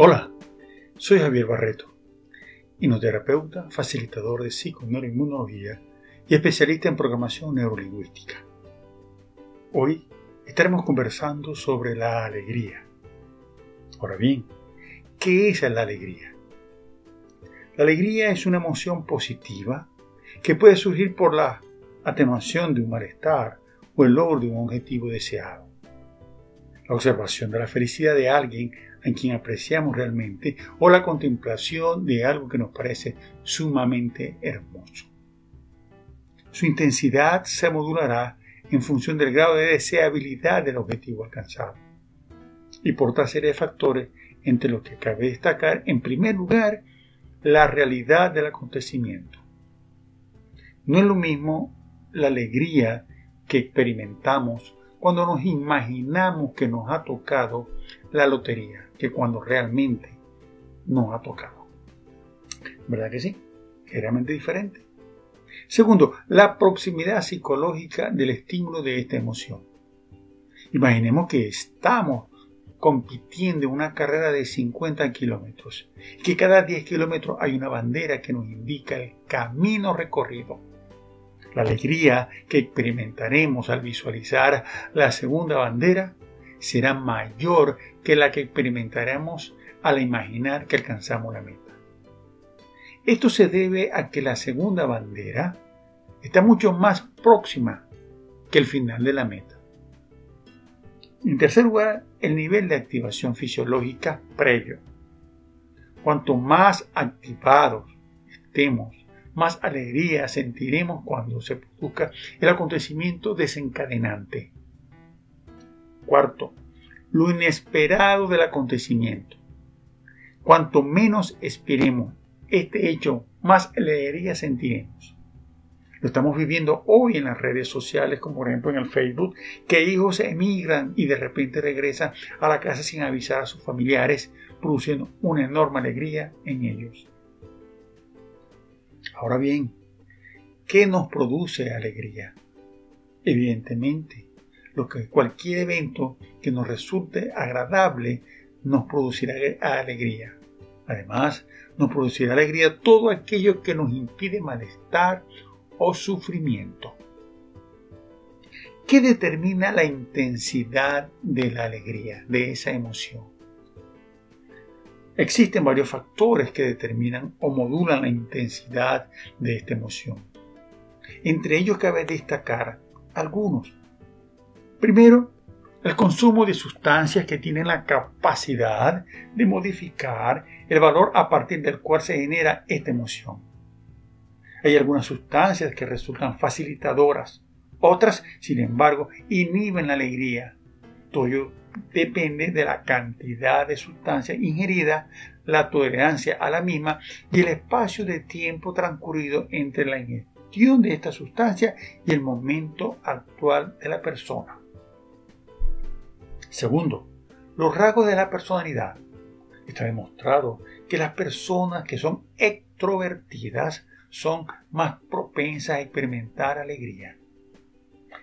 Hola, soy Javier Barreto, hipnoterapeuta, facilitador de psiconeuroinmunología y especialista en programación neurolingüística. Hoy estaremos conversando sobre la alegría. Ahora bien, ¿qué es la alegría? La alegría es una emoción positiva que puede surgir por la atenuación de un malestar o el logro de un objetivo deseado. La observación de la felicidad de alguien a quien apreciamos realmente o la contemplación de algo que nos parece sumamente hermoso. Su intensidad se modulará en función del grado de deseabilidad del objetivo alcanzado y por otra serie de factores entre los que cabe destacar en primer lugar la realidad del acontecimiento. No es lo mismo la alegría que experimentamos cuando nos imaginamos que nos ha tocado la lotería que cuando realmente nos ha tocado. ¿Verdad que sí? Es realmente diferente. Segundo, la proximidad psicológica del estímulo de esta emoción. Imaginemos que estamos compitiendo en una carrera de 50 kilómetros que cada 10 kilómetros hay una bandera que nos indica el camino recorrido. La alegría que experimentaremos al visualizar la segunda bandera será mayor que la que experimentaremos al imaginar que alcanzamos la meta. Esto se debe a que la segunda bandera está mucho más próxima que el final de la meta. En tercer lugar, el nivel de activación fisiológica previo. Cuanto más activados estemos, más alegría sentiremos cuando se produzca el acontecimiento desencadenante. Cuarto, lo inesperado del acontecimiento. Cuanto menos esperemos este hecho, más alegría sentiremos. Lo estamos viviendo hoy en las redes sociales, como por ejemplo en el Facebook, que hijos emigran y de repente regresan a la casa sin avisar a sus familiares, produciendo una enorme alegría en ellos. Ahora bien, ¿qué nos produce alegría? Evidentemente, lo que cualquier evento que nos resulte agradable nos producirá alegría. Además, nos producirá alegría todo aquello que nos impide malestar o sufrimiento. ¿Qué determina la intensidad de la alegría, de esa emoción? Existen varios factores que determinan o modulan la intensidad de esta emoción. Entre ellos cabe destacar algunos. Primero, el consumo de sustancias que tienen la capacidad de modificar el valor a partir del cual se genera esta emoción. Hay algunas sustancias que resultan facilitadoras, otras, sin embargo, inhiben la alegría. Todo depende de la cantidad de sustancia ingerida, la tolerancia a la misma y el espacio de tiempo transcurrido entre la ingestión de esta sustancia y el momento actual de la persona. Segundo, los rasgos de la personalidad. Está demostrado que las personas que son extrovertidas son más propensas a experimentar alegría.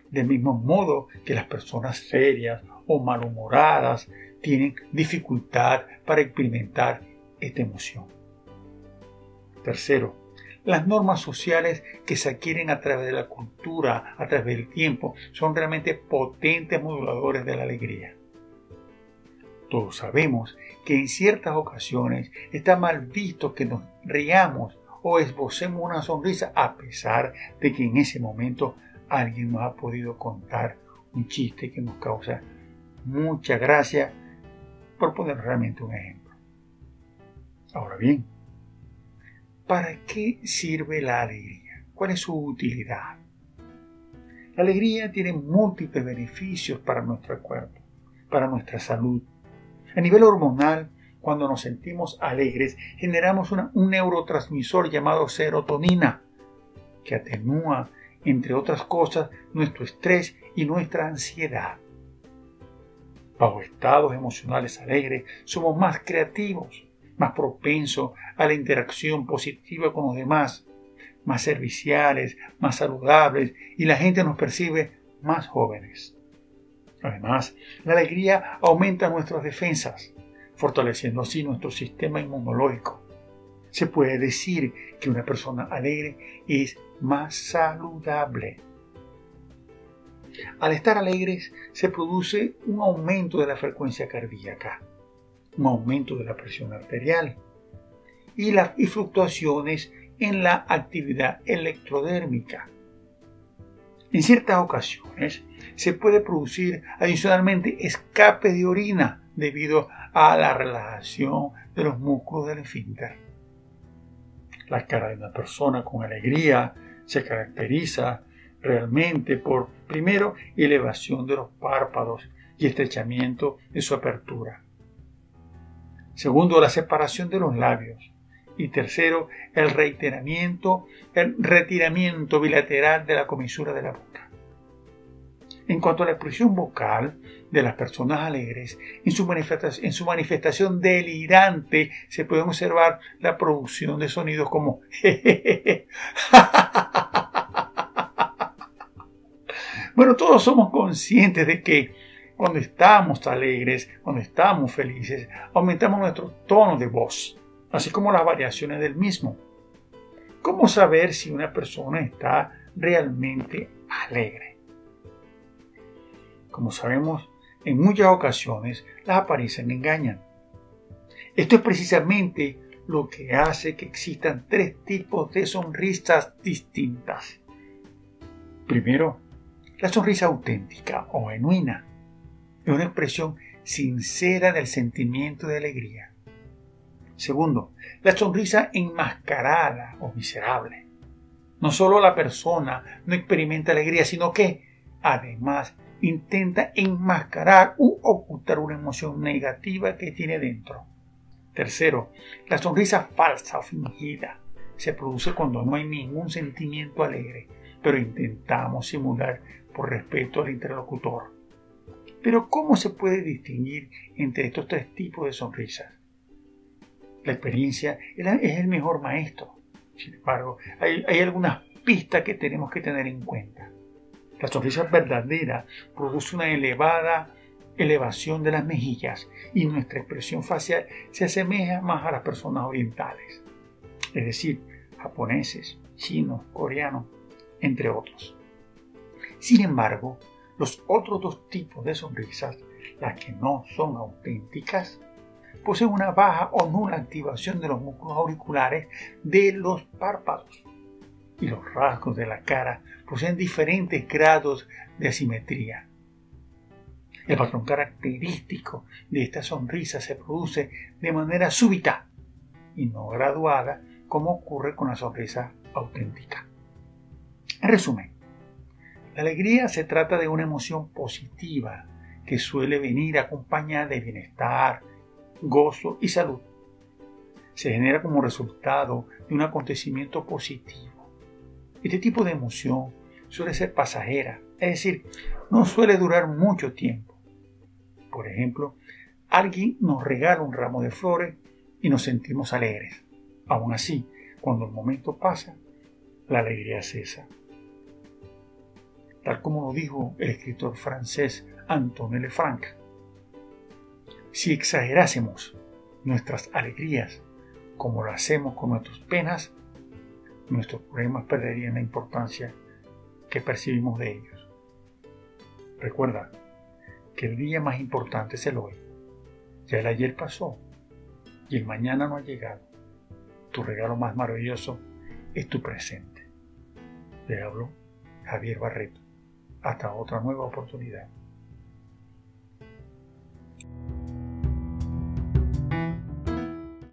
Del mismo modo que las personas serias o malhumoradas tienen dificultad para experimentar esta emoción. Tercero, las normas sociales que se adquieren a través de la cultura, a través del tiempo, son realmente potentes moduladores de la alegría. Todos sabemos que en ciertas ocasiones está mal visto que nos riamos o esbocemos una sonrisa a pesar de que en ese momento alguien nos ha podido contar un chiste que nos causa mucha gracia, por poner realmente un ejemplo. Ahora bien, ¿Para qué sirve la alegría? ¿Cuál es su utilidad? La alegría tiene múltiples beneficios para nuestro cuerpo, para nuestra salud. A nivel hormonal, cuando nos sentimos alegres, generamos un neurotransmisor llamado serotonina, que atenúa, entre otras cosas, nuestro estrés y nuestra ansiedad. Bajo estados emocionales alegres, somos más creativos, más propenso a la interacción positiva con los demás, más serviciales, más saludables y la gente nos percibe más jóvenes. Además, la alegría aumenta nuestras defensas, fortaleciendo así nuestro sistema inmunológico. Se puede decir que una persona alegre es más saludable. Al estar alegres se produce un aumento de la frecuencia cardíaca, un aumento de la presión arterial y, las fluctuaciones en la actividad electrodérmica. En ciertas ocasiones se puede producir adicionalmente escape de orina debido a la relajación de los músculos del esfínter. La cara de una persona con alegría se caracteriza realmente por, primero, elevación de los párpados y estrechamiento de su apertura. Segundo, la separación de los labios. Y tercero, el reiteramiento, el retiramiento bilateral de la comisura de la boca. En cuanto a la expresión vocal de las personas alegres, en su, manifestación, en su manifestación delirante se puede observar la producción de sonidos como Bueno, todos somos conscientes de que cuando estamos alegres, cuando estamos felices, aumentamos nuestro tono de voz, así como las variaciones del mismo. ¿Cómo saber si una persona está realmente alegre? Como sabemos, en muchas ocasiones las apariencias engañan. Esto es precisamente lo que hace que existan tres tipos de sonrisas distintas. Primero, la sonrisa auténtica o genuina es una expresión sincera del sentimiento de alegría. Segundo, la sonrisa enmascarada o miserable. No solo la persona no experimenta alegría, sino que, además, intenta enmascarar u ocultar una emoción negativa que tiene dentro. Tercero, la sonrisa falsa o fingida se produce cuando no hay ningún sentimiento alegre, pero intentamos simular por respeto al interlocutor. Pero ¿cómo se puede distinguir entre estos tres tipos de sonrisas? La experiencia es el mejor maestro. Sin embargo, hay, algunas pistas que tenemos que tener en cuenta. La sonrisa verdadera produce una elevada elevación de las mejillas y nuestra expresión facial se asemeja más a las personas orientales, es decir, japoneses, chinos, coreanos, entre otros. Sin embargo, los otros dos tipos de sonrisas, las que no son auténticas, poseen una baja o nula activación de los músculos auriculares de los párpados. Y los rasgos de la cara poseen diferentes grados de asimetría. El patrón característico de esta sonrisa se produce de manera súbita y no graduada como ocurre con la sonrisa auténtica. En resumen, la alegría se trata de una emoción positiva que suele venir acompañada de bienestar, gozo y salud. Se genera como resultado de un acontecimiento positivo. Este tipo de emoción suele ser pasajera, es decir, no suele durar mucho tiempo. Por ejemplo, alguien nos regala un ramo de flores y nos sentimos alegres. Aún así, cuando el momento pasa, la alegría cesa tal como lo dijo el escritor francés Antoine Lefranc. Si exagerásemos nuestras alegrías como lo hacemos con nuestras penas, nuestros problemas perderían la importancia que percibimos de ellos. Recuerda que el día más importante es el hoy. Ya el ayer pasó y el mañana no ha llegado. Tu regalo más maravilloso es tu presente. Le hablo Javier Barreto. Hasta otra nueva oportunidad.